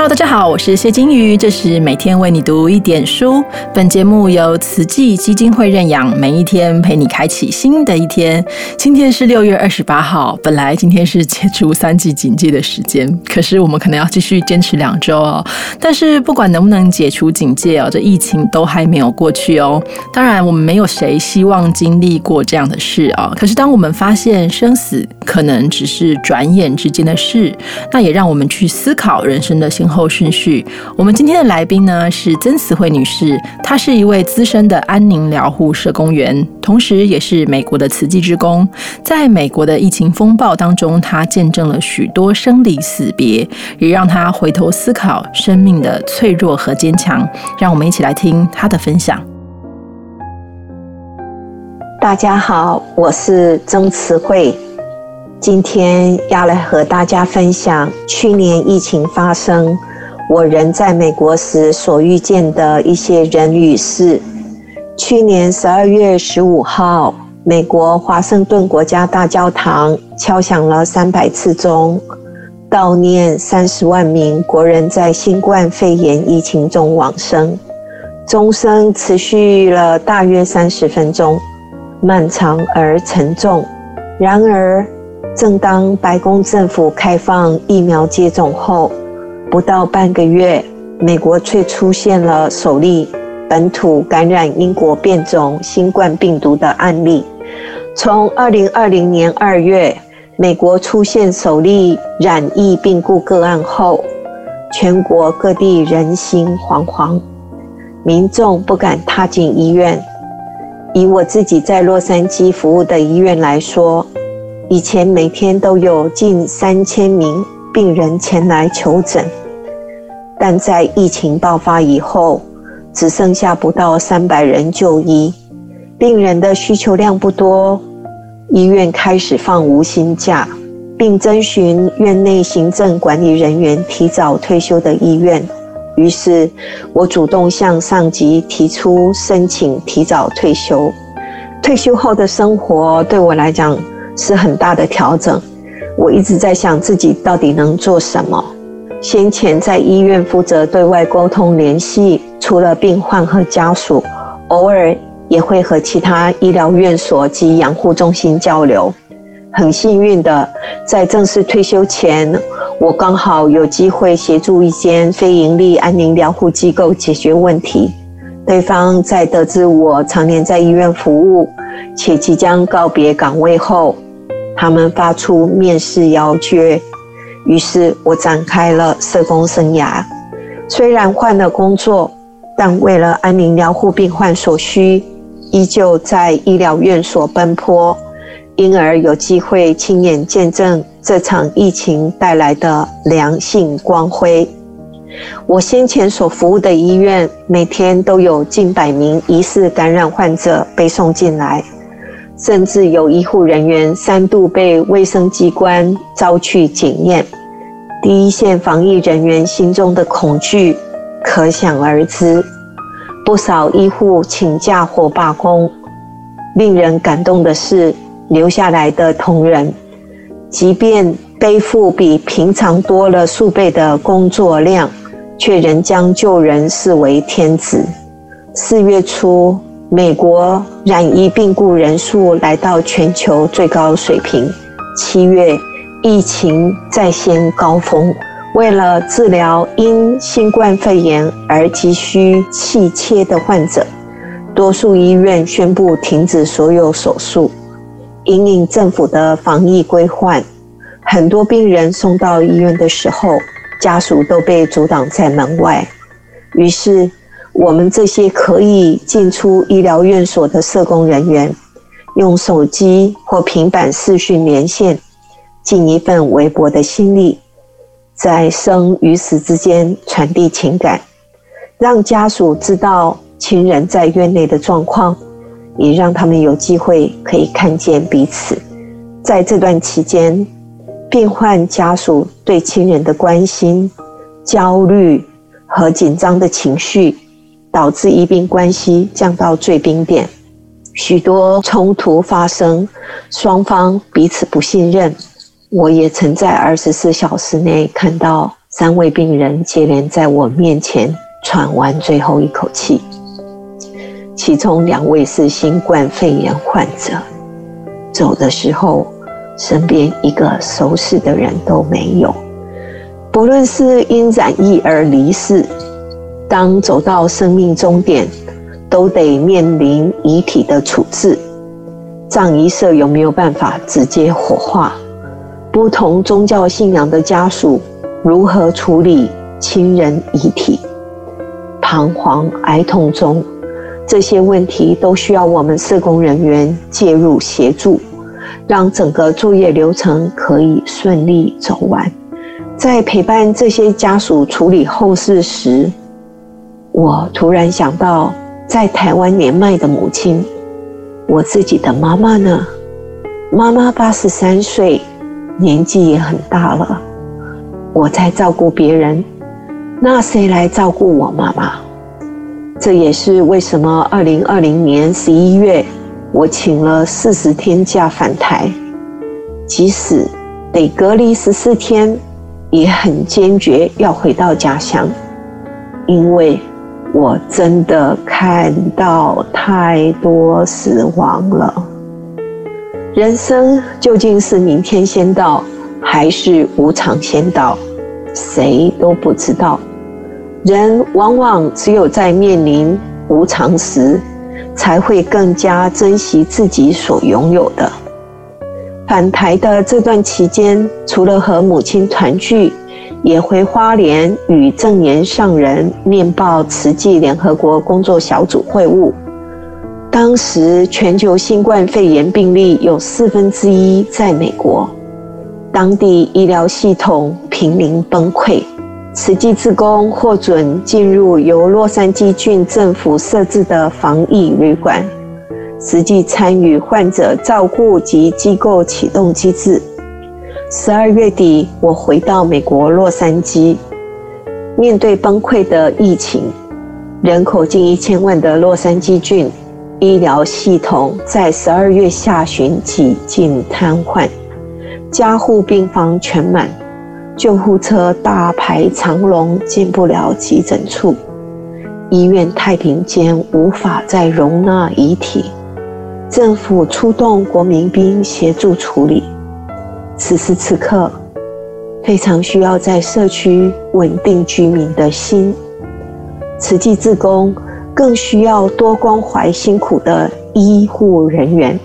Hello，大家好，我是谢金鱼，这是每天为你读一点书。本节目由慈济基金会认养，每一天陪你开启新的一天。今天是六月二十八号，本来今天是解除三级警戒的时间，可是我们可能要继续坚持两周哦。但是不管能不能解除警戒哦，这疫情都还没有过去哦。当然，我们没有谁希望经历过这样的事哦。可是当我们发现生死可能只是转眼之间的事，那也让我们去思考人生的。先后顺序。我们今天的来宾呢是曾慈慧女士，她是一位资深的安宁疗护社工员，同时也是美国的慈济之工。在美国的疫情风暴当中，她见证了许多生离死别，也让她回头思考生命的脆弱和坚强。让我们一起来听她的分享。大家好，我是曾慈慧。今天要来和大家分享去年疫情发生，我人在美国时所遇见的一些人与事。去年十二月十五号，美国华盛顿国家大教堂敲响了三百次钟，悼念三十万名国人在新冠肺炎疫情中往生。钟声持续了大约三十分钟，漫长而沉重。然而，正当白宫政府开放疫苗接种后，不到半个月，美国却出现了首例本土感染英国变种新冠病毒的案例。从2020年2月，美国出现首例染疫病故个案后，全国各地人心惶惶，民众不敢踏进医院。以我自己在洛杉矶服务的医院来说，以前每天都有近三千名病人前来求诊，但在疫情爆发以后，只剩下不到三百人就医。病人的需求量不多，医院开始放无薪假，并征询院内行政管理人员提早退休的意愿。于是，我主动向上级提出申请提早退休。退休后的生活对我来讲，是很大的调整。我一直在想自己到底能做什么。先前在医院负责对外沟通联系，除了病患和家属，偶尔也会和其他医疗院所及养护中心交流。很幸运的，在正式退休前，我刚好有机会协助一间非营利安宁疗护机构解决问题。对方在得知我常年在医院服务，且即将告别岗位后，他们发出面试邀约，于是我展开了社工生涯。虽然换了工作，但为了安宁疗护病患所需，依旧在医疗院所奔波，因而有机会亲眼见证这场疫情带来的良性光辉。我先前所服务的医院，每天都有近百名疑似感染患者被送进来。甚至有医护人员三度被卫生机关遭去检验，第一线防疫人员心中的恐惧可想而知。不少医护请假或罢工。令人感动的是，留下来的同仁，即便背负比平常多了数倍的工作量，却仍将救人视为天职。四月初。美国染疫病故人数来到全球最高水平。七月，疫情再现高峰。为了治疗因新冠肺炎而急需气切的患者，多数医院宣布停止所有手术。因应政府的防疫规范，很多病人送到医院的时候，家属都被阻挡在门外。于是。我们这些可以进出医疗院所的社工人员，用手机或平板视讯连线，尽一份微薄的心力，在生与死之间传递情感，让家属知道亲人在院内的状况，也让他们有机会可以看见彼此。在这段期间，病患家属对亲人的关心、焦虑和紧张的情绪。导致医病关系降到最冰点，许多冲突发生，双方彼此不信任。我也曾在二十四小时内看到三位病人接连在我面前喘完最后一口气，其中两位是新冠肺炎患者。走的时候，身边一个熟识的人都没有。不论是因染疫而离世，当走到生命终点，都得面临遗体的处置。葬仪社有没有办法直接火化？不同宗教信仰的家属如何处理亲人遗体？彷徨哀痛中，这些问题都需要我们社工人员介入协助，让整个作业流程可以顺利走完。在陪伴这些家属处理后事时，我突然想到，在台湾年迈的母亲，我自己的妈妈呢？妈妈八十三岁，年纪也很大了。我在照顾别人，那谁来照顾我妈妈？这也是为什么二零二零年十一月，我请了四十天假返台，即使得隔离十四天。也很坚决要回到家乡，因为我真的看到太多死亡了。人生究竟是明天先到，还是无常先到？谁都不知道。人往往只有在面临无常时，才会更加珍惜自己所拥有的。返台的这段期间，除了和母亲团聚，也回花莲与正言上人面报慈济联合国工作小组会晤。当时全球新冠肺炎病例有四分之一在美国，当地医疗系统濒临崩溃，慈济志工获准进入由洛杉矶郡政府设置的防疫旅馆。实际参与患者照顾及机构启动机制。十二月底，我回到美国洛杉矶，面对崩溃的疫情，人口近一千万的洛杉矶郡医疗系统在十二月下旬几近瘫痪，加护病房全满，救护车大排长龙进不了急诊处，医院太平间无法再容纳遗体。政府出动国民兵协助处理。此时此刻，非常需要在社区稳定居民的心。慈济志工更需要多关怀辛苦的医护人员。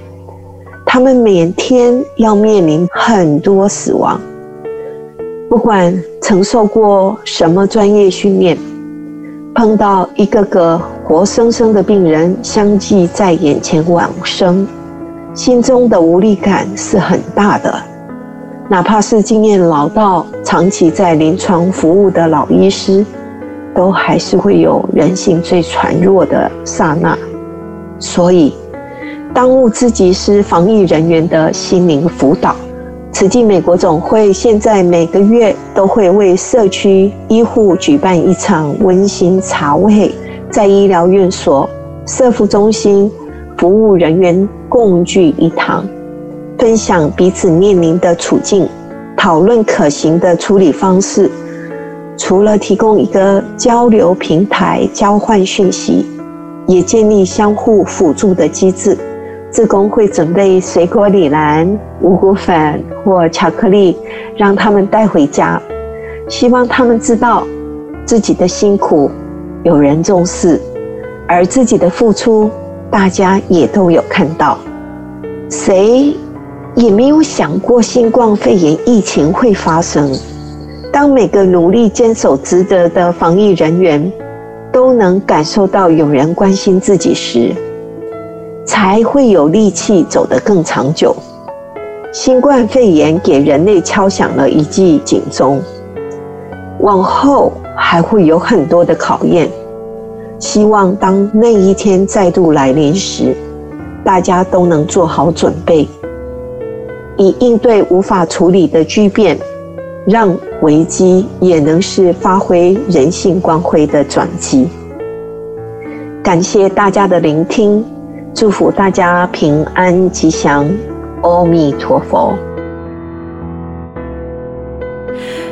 他们每天要面临很多死亡，不管承受过什么专业训练。碰到一个个活生生的病人相继在眼前往生，心中的无力感是很大的。哪怕是经验老道、长期在临床服务的老医师，都还是会有人性最孱弱的刹那。所以，当务之急是防疫人员的心灵辅导。慈济美国总会现在每个月都会为社区医护举办一场温馨茶会，在医疗院所、社福中心，服务人员共聚一堂，分享彼此面临的处境，讨论可行的处理方式。除了提供一个交流平台，交换讯息，也建立相互辅助的机制。自工会准备水果李兰、五谷粉或巧克力，让他们带回家，希望他们知道自己的辛苦有人重视，而自己的付出大家也都有看到。谁也没有想过新冠肺炎疫情会发生。当每个努力坚守职责的防疫人员都能感受到有人关心自己时，才会有力气走得更长久。新冠肺炎给人类敲响了一记警钟，往后还会有很多的考验。希望当那一天再度来临时，大家都能做好准备，以应对无法处理的巨变，让危机也能是发挥人性光辉的转机。感谢大家的聆听。祝福大家平安吉祥，阿弥陀佛。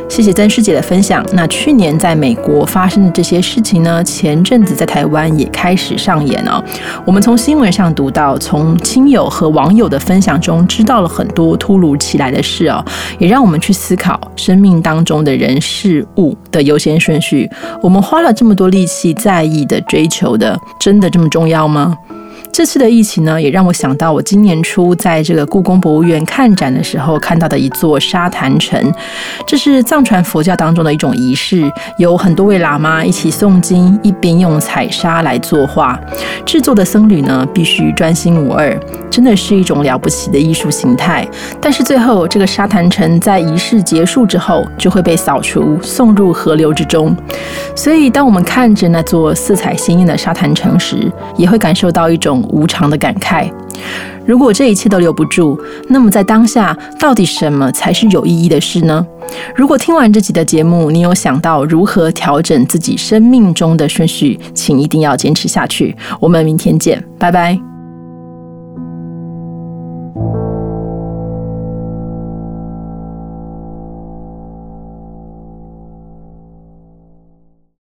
谢谢曾师姐的分享。那去年在美国发生的这些事情呢，前阵子在台湾也开始上演哦。我们从新闻上读到，从亲友和网友的分享中知道了很多突如其来的事哦，也让我们去思考生命当中的人事物的优先顺序。我们花了这么多力气在意的、追求的，真的这么重要吗？这次的疫情呢，也让我想到我今年初在这个故宫博物院看展的时候看到的一座沙坛城。这是藏传佛教当中的一种仪式，有很多位喇嘛一起诵经，一边用彩砂来作画。制作的僧侣呢，必须专心无二，真的是一种了不起的艺术形态。但是最后，这个沙坛城在仪式结束之后，就会被扫除，送入河流之中。所以，当我们看着那座色彩鲜艳的沙坛城时，也会感受到一种。无常的感慨。如果这一切都留不住，那么在当下，到底什么才是有意义的事呢？如果听完这集的节目，你有想到如何调整自己生命中的顺序，请一定要坚持下去。我们明天见，拜拜。